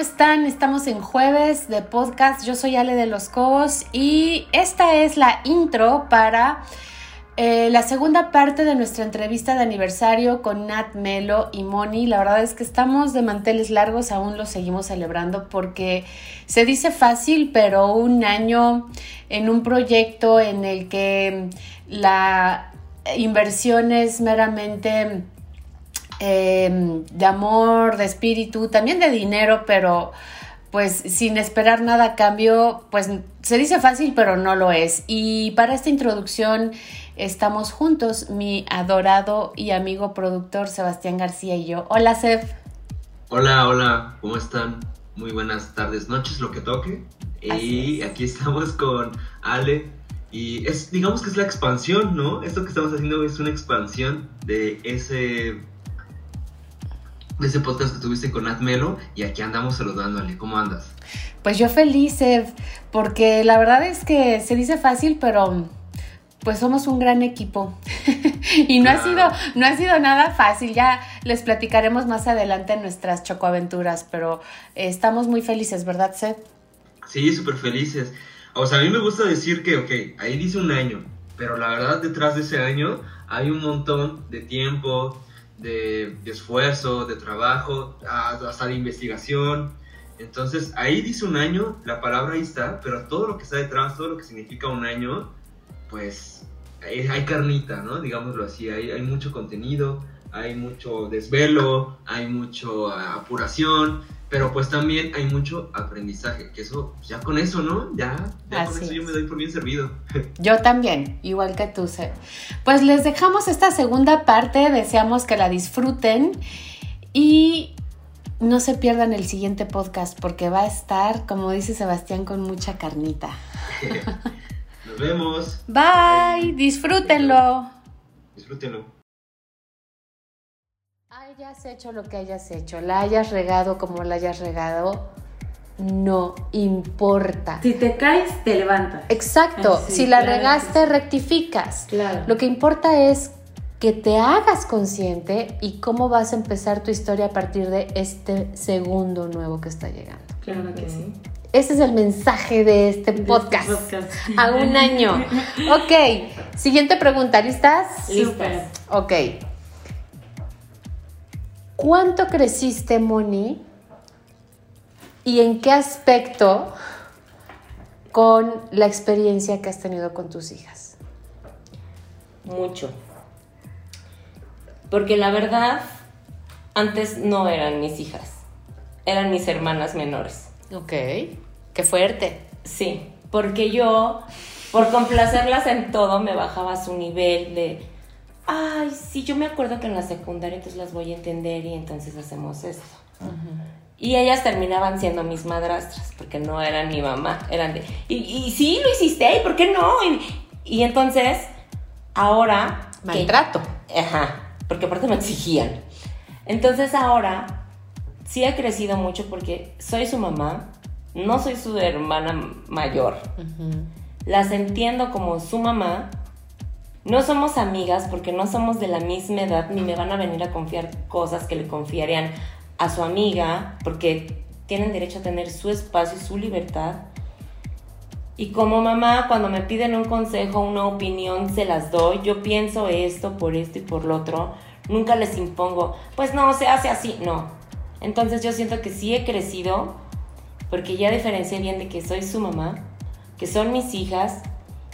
están? Estamos en jueves de podcast. Yo soy Ale de los Cobos y esta es la intro para eh, la segunda parte de nuestra entrevista de aniversario con Nat Melo y Moni. La verdad es que estamos de manteles largos, aún lo seguimos celebrando porque se dice fácil, pero un año en un proyecto en el que la inversión es meramente Em, de amor, de espíritu, también de dinero, pero pues sin esperar nada a cambio, pues se dice fácil, pero no lo es. Y para esta introducción estamos juntos, mi adorado y amigo productor Sebastián García y yo. Hola, Seb. Hola, hola, ¿cómo están? Muy buenas tardes, noches, lo que toque. y aquí estamos con Ale. Y es, digamos que es la expansión, ¿no? Esto que estamos haciendo es una expansión de ese de ese podcast que tuviste con Melo y aquí andamos saludándole. ¿Cómo andas? Pues yo feliz, Ed, porque la verdad es que se dice fácil, pero pues somos un gran equipo. Y no ha sido no ha sido nada fácil. Ya les platicaremos más adelante en nuestras chocoaventuras pero estamos muy felices verdad Seth sí súper felices o sea a mí me gusta decir que ok ahí dice un año pero la verdad detrás de ese año hay un montón de tiempo de, esfuerzo, de trabajo, hasta de investigación. Entonces ahí dice un año, la palabra ahí está, pero todo lo que está detrás, todo lo que significa un año, pues hay, carnita, ¿no? Digámoslo así, hay, hay mucho contenido, hay mucho desvelo, hay mucho apuración, pero pues también hay mucho aprendizaje, que eso, ya con eso, ¿no? Ya, ya con eso yo me doy por bien servido. Yo también, igual que tú. Pues les dejamos esta segunda parte, deseamos que la disfruten y no se pierdan el siguiente podcast porque va a estar, como dice Sebastián, con mucha carnita. Nos vemos. Bye, disfrútenlo. Disfrútenlo hayas hecho lo que hayas hecho, la hayas regado como la hayas regado, no importa. Si te caes, te levantas. Exacto. si la regaste, rectificas. Claro. Lo que importa es que te hagas consciente y cómo vas a empezar tu historia a partir de este segundo nuevo que está llegando. Claro que sí. Ese es el mensaje de este, este podcast. A un año. ok. Siguiente pregunta. ¿Listas? Listas. Ok. ¿Cuánto creciste, Moni? ¿Y en qué aspecto con la experiencia que has tenido con tus hijas? Mucho. Porque la verdad, antes no eran mis hijas, eran mis hermanas menores. Ok, qué fuerte. Sí, porque yo, por complacerlas en todo, me bajaba su nivel de ay, sí, yo me acuerdo que en la secundaria entonces las voy a entender y entonces hacemos esto. Y ellas terminaban siendo mis madrastras, porque no eran mi mamá, eran de, y, y sí, lo hiciste, ¿y por qué no? Y, entonces, ahora... Maltrato. ajá, porque aparte me exigían. Entonces ahora sí he crecido mucho porque soy su mamá, no soy su hermana mayor. Las entiendo como su mamá no somos amigas porque no somos de la misma edad ni me van a venir a confiar cosas que le confiarían a su amiga porque tienen derecho a tener su espacio y su libertad. Y como mamá, cuando me piden un consejo, una opinión, se las doy. Yo pienso esto por esto y por lo otro. Nunca les impongo, pues no, se hace así. No. Entonces yo siento que sí he crecido porque ya diferencié bien de que soy su mamá, que son mis hijas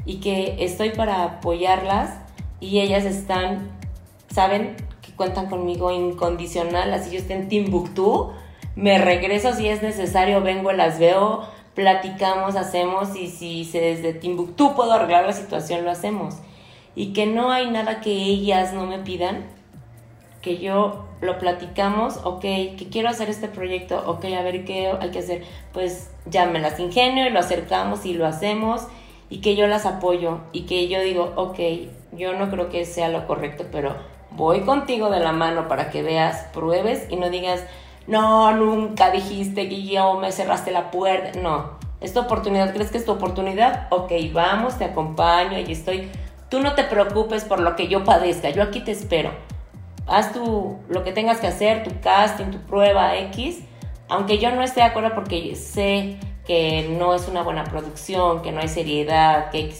y que estoy para apoyarlas y ellas están, saben que cuentan conmigo incondicional, así yo estoy en Timbuktu, me regreso si es necesario, vengo, las veo, platicamos, hacemos y si se desde Timbuktu puedo arreglar la situación, lo hacemos. Y que no hay nada que ellas no me pidan, que yo lo platicamos, ok, que quiero hacer este proyecto, ok, a ver qué hay que hacer, pues ya me las ingenio y lo acercamos y lo hacemos y que yo las apoyo y que yo digo, ok, yo no creo que sea lo correcto, pero voy contigo de la mano para que veas, pruebes y no digas, no, nunca dijiste yo me cerraste la puerta. No, es tu oportunidad, ¿crees que es tu oportunidad? Ok, vamos, te acompaño y estoy. Tú no te preocupes por lo que yo padezca, yo aquí te espero. Haz tu, lo que tengas que hacer, tu casting, tu prueba X, aunque yo no esté de acuerdo porque sé que no es una buena producción, que no hay seriedad, que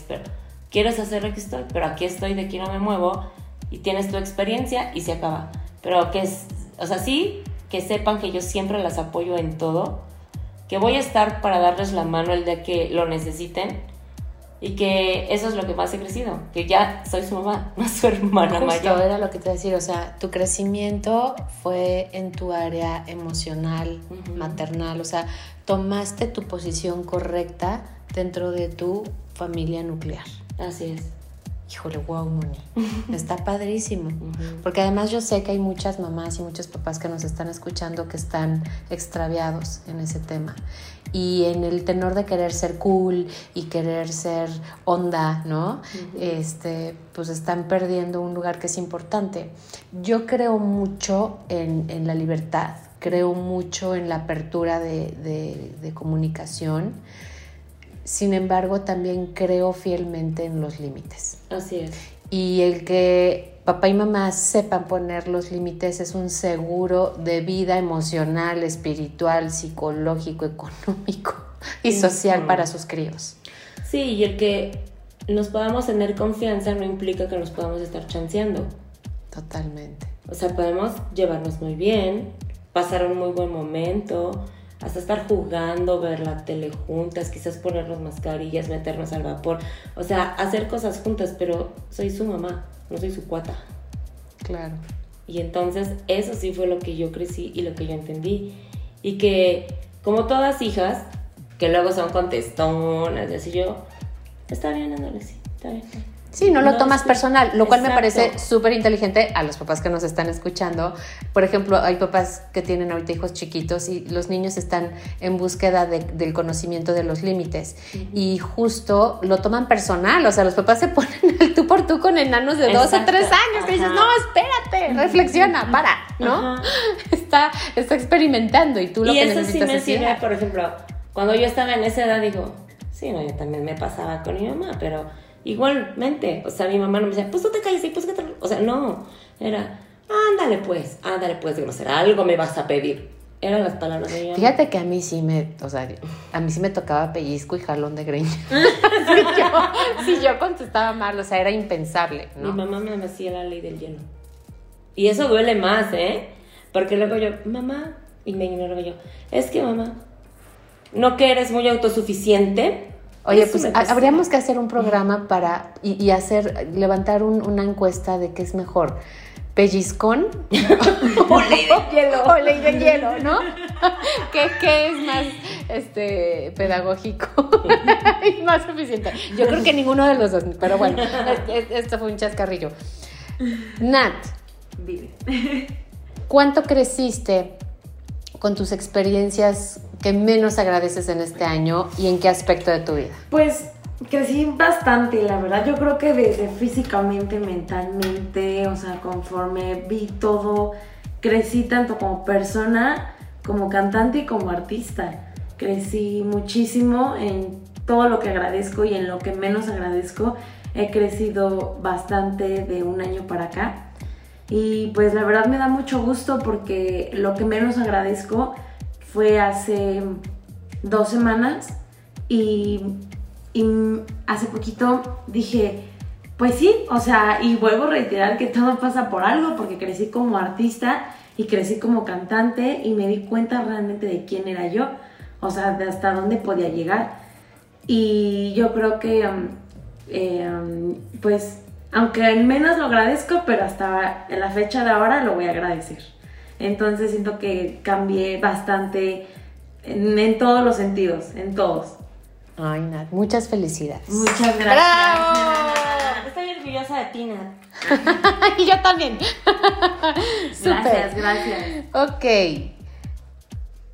quiero hacer lo que estoy, pero aquí estoy, de aquí no me muevo y tienes tu experiencia y se acaba. Pero que es, o sea, sí, que sepan que yo siempre las apoyo en todo, que voy a estar para darles la mano el día que lo necesiten y que eso es lo que más he crecido, que ya soy su mamá, no su hermana Justo mayor. era lo que te decía, o sea, tu crecimiento fue en tu área emocional, maternal, o sea, tomaste tu posición correcta dentro de tu familia nuclear. Así es. Híjole, wow, Moni. Está padrísimo. Porque además yo sé que hay muchas mamás y muchos papás que nos están escuchando que están extraviados en ese tema. Y en el tenor de querer ser cool y querer ser onda, ¿no? Este, pues están perdiendo un lugar que es importante. Yo creo mucho en, la libertad, creo mucho en la apertura de, de comunicación sin embargo, también creo fielmente en los límites. Así es. Y el que papá y mamá sepan poner los límites es un seguro de vida emocional, espiritual, psicológico, económico y social para sus críos. Sí, y el que nos podamos tener confianza no implica que nos podamos estar chanceando. Totalmente. O sea, podemos llevarnos muy bien, pasar un muy buen momento, hasta estar jugando, ver la tele juntas, quizás ponernos mascarillas, meternos al vapor, o sea, hacer cosas juntas, pero soy su mamá, no soy su cuata. Claro. Y entonces eso sí fue lo que yo crecí y lo que yo entendí. Y que como todas hijas, que luego son contestonas, y así yo, está bien, sí, está bien. Sí, no lo tomas personal, lo cual me parece súper inteligente a los papás que nos están escuchando. Por ejemplo, hay papás que tienen ahorita hijos chiquitos y los niños están en búsqueda del conocimiento de los límites. Y justo lo toman personal, o sea, los papás se ponen al tú por tú con enanos de dos o tres años y dices, no, espérate, reflexiona, para, ¿no? Está, está experimentando y tú lo y que eso necesitas sí me sirve, por ejemplo, cuando yo estaba en esa edad, digo, sí, no, yo también me pasaba con mi mamá, pero Igualmente, o sea, mi mamá no me decía, pues tú te calles y pues que te... O sea, no, era, ándale pues, ándale pues, grosera, algo me vas a pedir. Eran las palabras de mamá. Fíjate que a mí sí me, o sea, a mí sí me tocaba pellizco y jalón de greña. si, yo, contestaba mal, o sea, era impensable, ¿no? Mi mamá me hacía la ley del hielo. Y eso duele más, ¿eh? Porque luego yo, mamá, y me ignoro yo, es que mamá, no que eres muy autosuficiente, Oye, pues habríamos que hacer un programa para y, hacer, levantar una encuesta de qué es mejor. Pellizcón o ley de hielo. O ley de hielo, ¿no? ¿Qué, es más este, pedagógico y más suficiente? Yo creo que ninguno de los dos, pero bueno, esto fue un chascarrillo. Nat, Vive. ¿cuánto creciste con tus experiencias que menos agradeces en este año y en qué aspecto de tu vida? Pues crecí bastante, la verdad. Yo creo que desde físicamente, mentalmente, o sea, conforme vi todo, crecí tanto como persona, como cantante y como artista. Crecí muchísimo en todo lo que agradezco y en lo que menos agradezco. He crecido bastante de un año para acá. Y pues la verdad me da mucho gusto porque lo que menos agradezco fue hace dos semanas y, hace poquito dije, pues sí, o sea, y vuelvo a reiterar que todo pasa por algo porque crecí como artista y crecí como cantante y me di cuenta realmente de quién era yo, o sea, de hasta dónde podía llegar. Y yo creo que, um, um, pues, aunque en menos lo agradezco, pero hasta la fecha de ahora lo voy a agradecer. Entonces siento que cambié bastante en, todos los sentidos, en todos. Ay, Nat, muchas felicidades. Muchas gracias. ¡Bravo! Estoy orgullosa de ti, Nat. y yo también. gracias, gracias. Ok.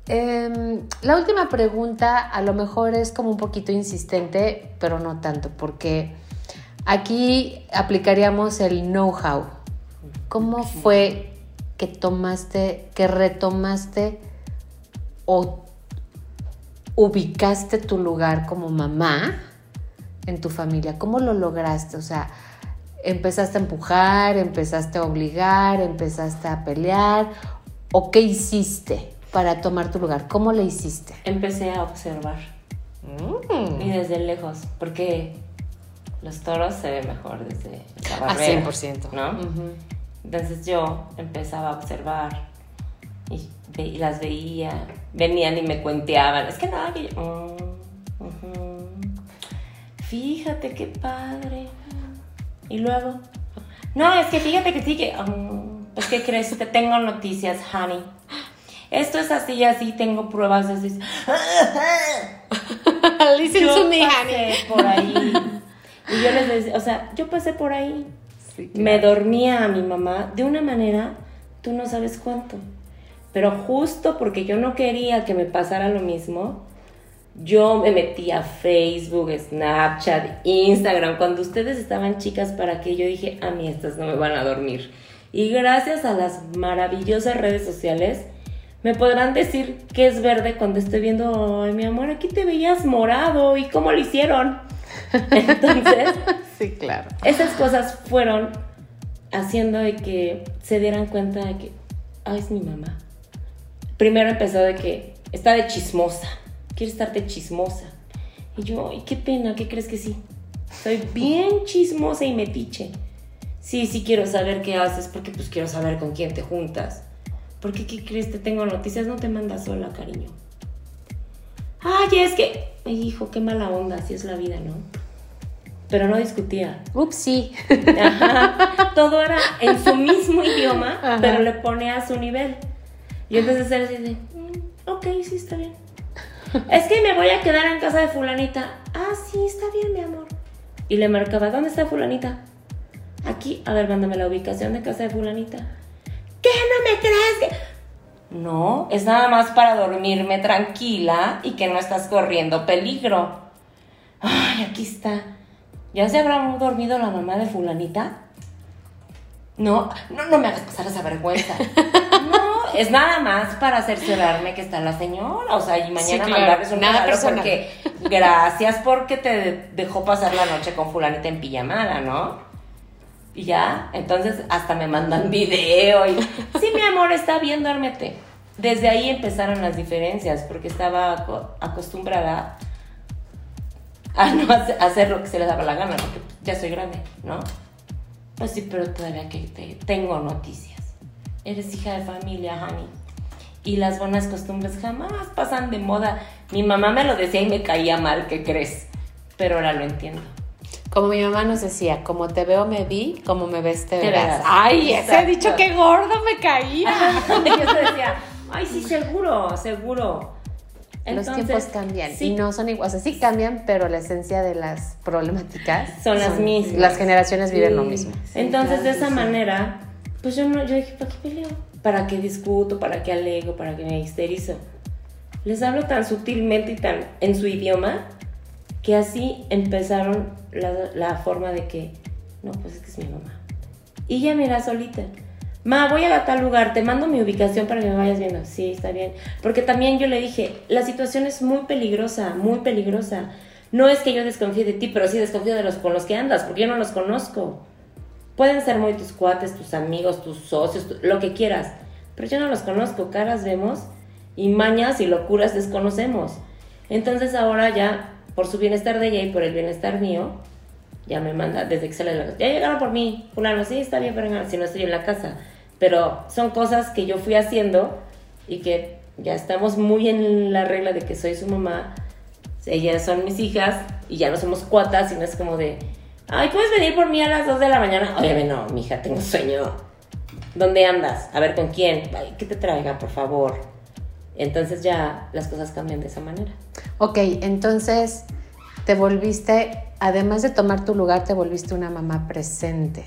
Em, la última pregunta a lo mejor es como un poquito insistente, pero no tanto, porque aquí aplicaríamos el know-how. ¿Cómo fue que tomaste, que retomaste o ubicaste tu lugar como mamá en tu familia? ¿Cómo lo lograste? O sea, empezaste a empujar, empezaste a obligar, empezaste a pelear, o qué hiciste para tomar tu lugar? ¿Cómo le hiciste? Empecé a observar. Mm. Y desde lejos, porque los toros se ven mejor desde la A barrera, 100%. ¿no? Ujú. Entonces yo empezaba a observar y, ve- y las veía, venían y me cuenteaban. Es que nada, que yo. ujú. Fíjate qué padre. Y luego. No, es que fíjate que sí que. mm, pues que crees, te tengo noticias, honey. Esto es así y así, tengo pruebas eso. Listen Yo to me, honey. pasé por ahí. Y yo les decía, o sea, yo pasé por ahí. Sí, Me dormía a mi mamá de una manera, tú no sabes cuánto. Pero justo porque yo no quería que me pasara lo mismo, yo me metí a Facebook, Snapchat, Instagram, cuando ustedes estaban chicas para que yo dije, a mí estas no me van a dormir. Y gracias a las maravillosas redes sociales, me podrán decir que es verde cuando estoy viendo, ay mi amor, aquí te veías morado y cómo lo hicieron. Entonces, Sí, claro. esas cosas fueron haciendo de que se dieran cuenta de que, ay, es mi mamá. Primero empezó de que está de chismosa, quiere estar de chismosa. Y yo, ay, qué pena, ¿qué crees que sí? Soy bien chismosa y metiche. Sí, sí quiero saber qué haces, porque pues quiero saber con quién te juntas. Porque, ¿qué crees? Te tengo noticias, no te mandas sola, cariño. Ay, es que, hijo, qué mala onda, así es la vida, ¿no? Pero no discutía. Ups, sí. Ajá. Todo era en su mismo idioma, Ajá. pero le pone a su nivel. Y entonces él de, "Mm, ok, sí, está bien. Es que me voy a quedar en casa de fulanita. Ah, sí, está bien, mi amor. Y le marcaba, ¿dónde está fulanita? Aquí, a ver, mándame la ubicación de casa de fulanita. ¿Qué no me crees? que-?" No, es nada más para dormirme tranquila y que no estás corriendo peligro. Ay, aquí está. ¿Ya se habrá dormido la mamá de fulanita? No, no, no me hagas pasar esa vergüenza. No, es nada más para cerciorarme que está la señora. O sea, y mañana Sí, claro, mandarles un nada personal. porque gracias porque te dejó pasar la noche con fulanita en pijamada, ¿no? Y ya, entonces hasta me mandan video y sí, mi amor, está bien, duérmete. Desde ahí empezaron las diferencias porque estaba aco- acostumbrada a no hace- hacer lo que se les daba la gana, porque ya soy grande, ¿no? Pues sí, pero todavía que te- tengo noticias. Eres hija de familia, honey. Y las buenas costumbres jamás pasan de moda. Mi mamá me lo decía y me caía mal, ¿qué crees? Pero ahora lo entiendo. Como mi mamá nos decía, como te veo me vi, como me ves te, Te verás. verás. Ay, ese Exacto. dicho que gordo me caía. Yo te decía, ay, sí, seguro, seguro. Los Entonces, tiempos cambian sí, y no son iguales. O sea, sí cambian, pero la esencia de las problemáticas Son las mismas. Las generaciones viven lo Sí. mismo. Entonces, claro de esa sí. manera, pues yo no, yo dije, ¿para qué peleo? ¿Para qué discuto? ¿Para qué alego? ¿Para qué me histerizo? Les hablo tan sutilmente y tan en su idioma que así empezaron la, la forma de que, no, pues es que es mi mamá. Y ya mira solita. Ma, voy a tal lugar, te mando mi ubicación para que me vayas viendo. Sí, está bien. Porque también yo le dije, la situación es muy peligrosa, muy peligrosa. No es que yo desconfíe de ti, pero sí desconfío de los con los que andas, porque yo no los conozco. Pueden ser muy tus cuates, tus amigos, tus socios, lo que quieras. Pero yo no los conozco, caras vemos y mañas y locuras desconocemos. Entonces ahora ya, por su bienestar de ella y por el bienestar mío, ya me manda desde que de la. Ya llegaron por mí, fulano, sí, está bien, pero si no estoy en la casa. Pero son cosas que yo fui haciendo y que ya estamos muy en la regla de que soy su mamá. Ellas son mis hijas y ya no somos cuatas, sino es como de, ay, ¿puedes venir por mí a las 2 de la mañana? Oye, no, mija, tengo sueño. ¿Dónde andas? A ver, ¿con quién? Ay, que te traiga, por favor. Entonces ya las cosas cambian de esa manera. Ok, entonces te volviste, además de tomar tu lugar, te volviste una mamá presente.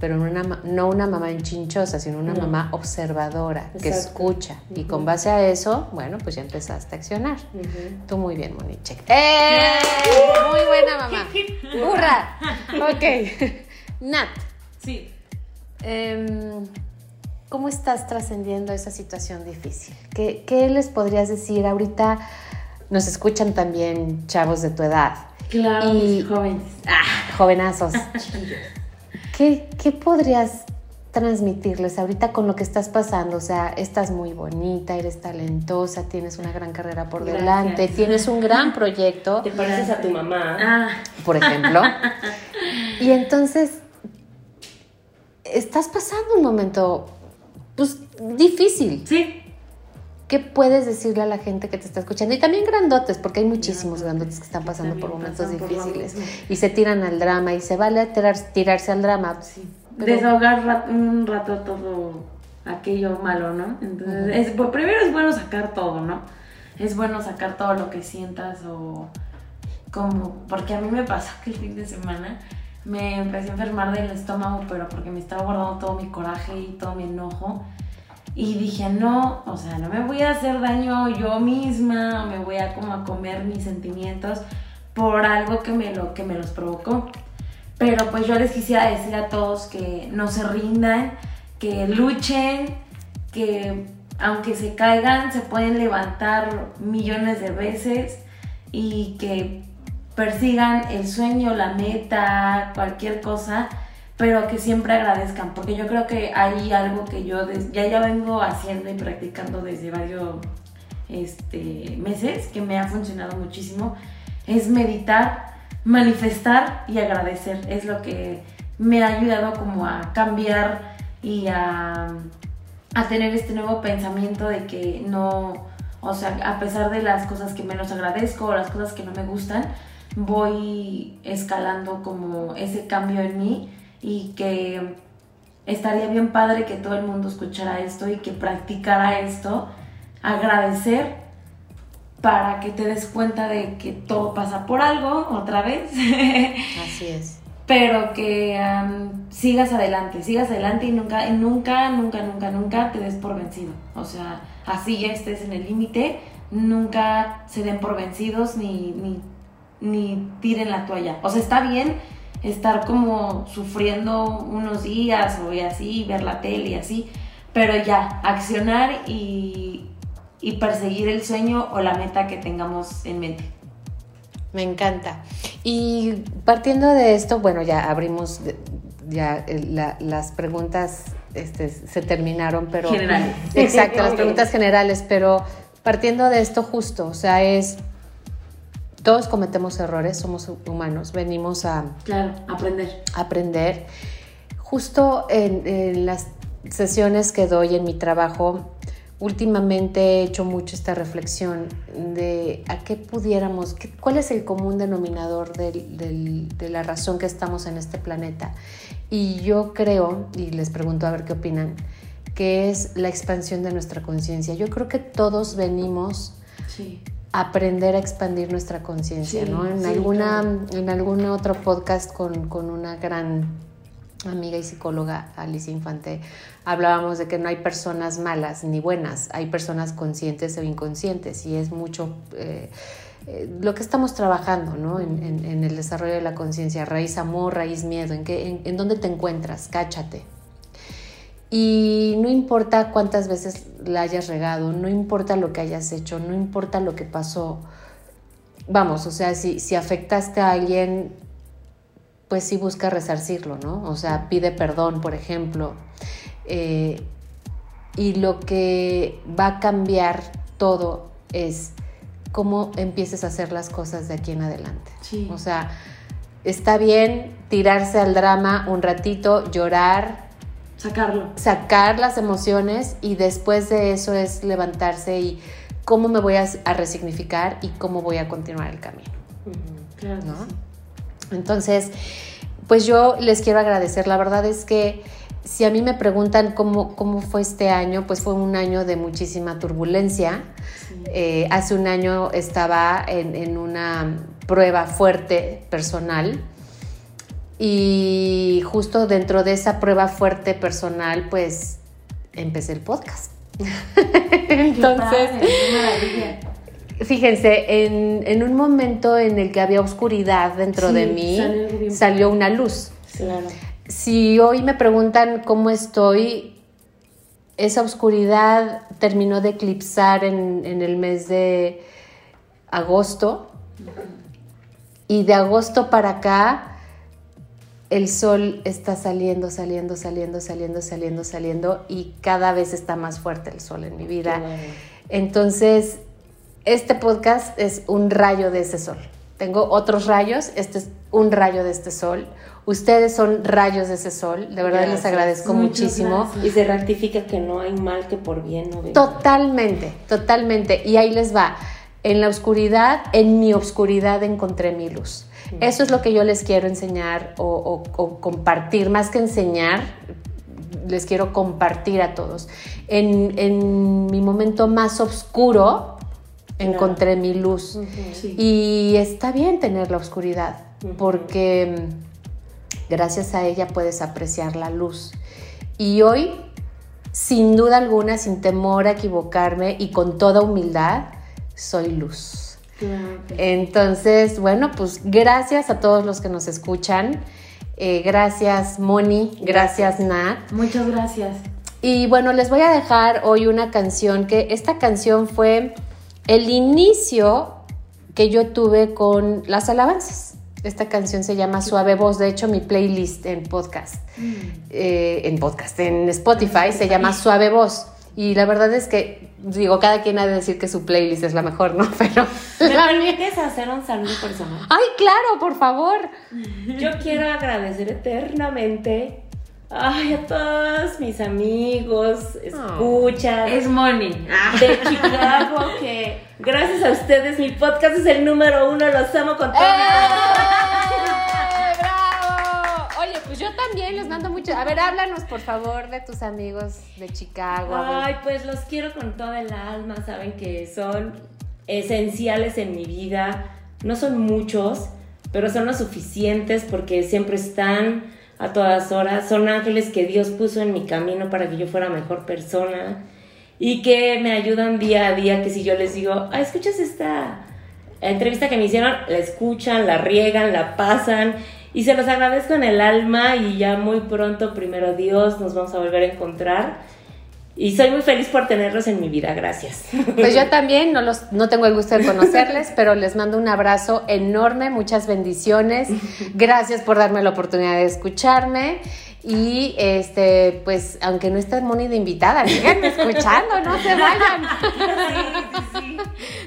Pero no una, no una mamá enchinchosa, sino una No. mamá observadora, que escucha. Y con base a eso, bueno, pues ya empezaste a accionar. Tú muy bien, Moniche. ¡Eh! Muy buena mamá. ¡Hurra! Ok. Nat, Sí. em, ¿cómo estás trascendiendo esa situación difícil? ¿Qué, qué les podrías decir? Ahorita nos escuchan también chavos de tu edad, Claro, Y- jóvenes. Ah, jovenazos. ¿Qué, qué podrías transmitirles ahorita con lo que estás pasando? O sea, estás muy bonita, eres talentosa, tienes una gran carrera por Gracias. delante, tienes un gran proyecto, Te pareces a tu mamá. Ah, por ejemplo. y entonces, estás pasando un momento, pues, difícil. sí. ¿Qué puedes decirle a la gente que te está escuchando? Y también grandotes, porque hay muchísimos grandotes que están pasando por momentos difíciles y se tiran al drama y se vale tirar- tirarse al drama. Sí. Pero- Desahogar rat- un rato todo aquello malo, ¿no? Entonces, es, pues, primero es bueno sacar todo, ¿no? Es bueno sacar todo lo que sientas o como, porque a mí me pasó que el fin de semana me empecé a enfermar del estómago, pero porque me estaba guardando todo mi coraje y todo mi enojo. Y dije, no, o sea, no me voy a hacer daño yo misma, me voy a como a comer mis sentimientos por algo que me, lo, que me los provocó. Pero pues yo les quisiera decir a todos que no se rindan, que luchen, que aunque se caigan, se pueden levantar millones de veces y que persigan el sueño, la meta, cualquier cosa, pero que siempre agradezcan, porque yo creo que hay algo que yo ya ya vengo haciendo y practicando desde varios este, meses, que me ha funcionado muchísimo, es meditar, manifestar y agradecer. Es lo que me ha ayudado como a cambiar y a, a tener este nuevo pensamiento de que no, o sea, a pesar de las cosas que menos agradezco o las cosas que no me gustan, voy escalando como ese cambio en mí y que estaría bien padre que todo el mundo escuchara esto y que practicara esto, agradecer para que te des cuenta de que todo pasa por algo otra vez, Así es. pero que sigas adelante, sigas adelante y nunca, y nunca, nunca, nunca, nunca te des por vencido. O sea, así ya estés en el límite, nunca se den por vencidos ni, ni, ni tiren la toalla. O sea, está bien estar como sufriendo unos días o y así, ver la tele y así, pero ya, accionar y, y perseguir el sueño o la meta que tengamos en mente. Me encanta. Y partiendo de esto, bueno, ya abrimos, ya eh, la- las preguntas este, se terminaron, pero... Generales. Exacto, las preguntas generales, pero partiendo de esto justo, o sea, es... Todos cometemos errores, somos humanos, venimos a Claro, aprender. aprender. Justo en, en las sesiones que doy en mi trabajo, últimamente he hecho mucho esta reflexión de a qué pudiéramos, qué- cuál es el común denominador del- del- de la razón que estamos en este planeta. Y yo creo, y les pregunto a ver qué opinan, que es la expansión de nuestra conciencia. Yo creo que todos venimos Sí. Aprender a expandir nuestra conciencia, Sí, ¿no? En sí, alguna, claro. en algún otro podcast con, con una gran amiga y psicóloga, Alicia Infante, hablábamos de que no hay personas malas ni buenas, hay personas conscientes o inconscientes y es mucho eh, eh, lo que estamos trabajando, ¿no? En, en- en el desarrollo de la conciencia, raíz amor, raíz miedo, ¿en, qué, en, en dónde te encuentras? Cáchate. Y no importa cuántas veces la hayas regado, no importa lo que hayas hecho, no importa lo que pasó. Vamos, o sea, si, si afectaste a alguien, pues sí busca resarcirlo, ¿no? O sea, pide perdón, por ejemplo. Eh, y lo que va a cambiar todo es cómo empieces a hacer las cosas de aquí en adelante. Sí. O sea, está bien tirarse al drama un ratito, llorar, Sacarlo. sacar las emociones y después de eso es levantarse y cómo me voy a, a resignificar y cómo voy a continuar el camino. Claro. que ¿no? sí. Entonces, pues yo les quiero agradecer. La verdad es que si a mí me preguntan cómo, cómo fue este año, pues fue un año de muchísima turbulencia. Sí. Eh, hace un año estaba en, en una prueba fuerte personal y justo dentro de esa prueba fuerte personal, pues empecé el podcast. Entonces, fíjense, en, en un momento en el que había oscuridad dentro Sí, de mí, salió una luz. Claro. Si hoy me preguntan cómo estoy, esa oscuridad terminó de eclipsar en, en el mes de agosto. Y de agosto para acá, el sol está saliendo, saliendo, saliendo, saliendo, saliendo, saliendo y cada vez está más fuerte el sol en mi vida. Entonces, este podcast es un rayo de ese sol. Tengo otros rayos, este es un rayo de este sol. Ustedes son rayos de ese sol, de verdad les agradezco muchísimo. Y se rectifica que no hay mal que por bien no venga. Totalmente, totalmente. Y ahí les va. En la oscuridad, en mi oscuridad encontré mi luz. Eso es lo que yo les quiero enseñar o, compartir, más que enseñar, les quiero compartir a todos. En, mi momento más oscuro encontré mi luz. Y está bien tener la oscuridad, porque gracias a ella puedes apreciar la luz. Y hoy, sin duda alguna, sin temor a equivocarme y con toda humildad, soy luz. Entonces, bueno, pues gracias a todos los que nos escuchan. Eh, gracias, Moni. Gracias, Nat. Muchas gracias. Y bueno, les voy a dejar hoy una canción que esta canción fue el inicio que yo tuve con las alabanzas. Esta canción se llama Suave Voz, de hecho mi playlist en podcast, mm. eh, en podcast, en Spotify se llama Suave Voz. Y la verdad es que, digo, cada quien ha de decir que su playlist es la mejor, ¿no? Pero. ¿Me permites hacer un saludo personal? ¡Ay, claro, por favor! Yo quiero agradecer eternamente. Ay, a todos mis amigos, escuchas. es money. De Chicago, que gracias a ustedes mi podcast es el número uno. Los amo con todo. ¡Eh! También les mando mucho. A ver, háblanos por favor de tus amigos de Chicago. Ay, pues los quiero con toda el alma. Saben que son esenciales en mi vida. No son muchos, pero son los suficientes porque siempre están a todas horas. Son ángeles que Dios puso en mi camino para que yo fuera mejor persona y que me ayudan día a día. Que si yo les digo, ah, escuchas esta entrevista que me hicieron, la escuchan, la riegan, la pasan y se los agradezco en el alma y ya muy pronto, primero Dios, nos vamos a volver a encontrar. Y soy muy feliz por tenerlos en mi vida, gracias. Pues yo también, no, los, no tengo el gusto de conocerles, pero les mando un abrazo enorme, muchas bendiciones. Gracias por darme la oportunidad de escucharme. Y este, pues, aunque no estés Moni de invitada, síganme escuchando, no se vayan. Sí, sí, sí.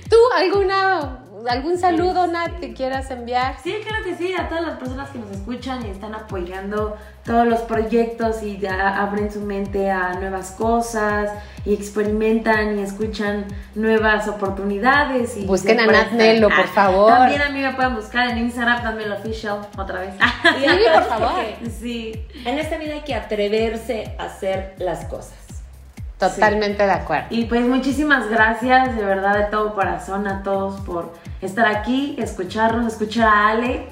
¿Tú alguna ¿Algún saludo, Nat, que quieras enviar? Sí, creo que sí, a todas las personas que nos escuchan y están apoyando todos los proyectos y abren su mente a nuevas cosas y experimentan y escuchan nuevas oportunidades. Y Busquen a Nat Melo, por favor. También a mí me pueden buscar en Instagram, Nat Official, otra vez. Sí, por favor. Sí. En esta vida hay que atreverse a hacer las cosas. Totalmente de acuerdo. Y pues muchísimas gracias, de verdad, de todo corazón a todos por estar aquí, escucharnos, escuchar a Ale,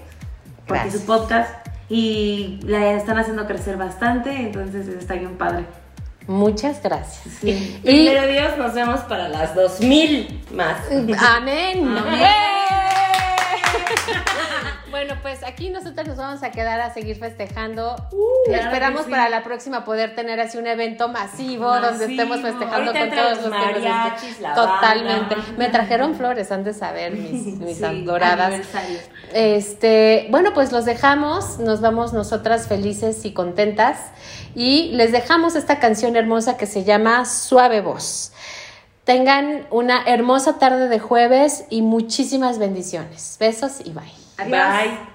porque su podcast y la están haciendo crecer bastante, entonces está bien padre. Muchas gracias. Y, Primero Dios, nos vemos para las 2000 más. Amén. Amén. Bueno, pues aquí nosotros nos vamos a quedar a seguir festejando. Uh, Esperamos para la próxima poder tener así un evento masivo, donde estemos festejando con todos los mariachis, Totalmente. Me trajeron flores, han de saber mis, mis adoradas. Este, bueno, pues los dejamos, nos vamos nosotras felices y contentas y les dejamos esta canción hermosa que se llama Suave Voz. Tengan una hermosa tarde de jueves y muchísimas bendiciones. Besos y bye. Adiós. Bye.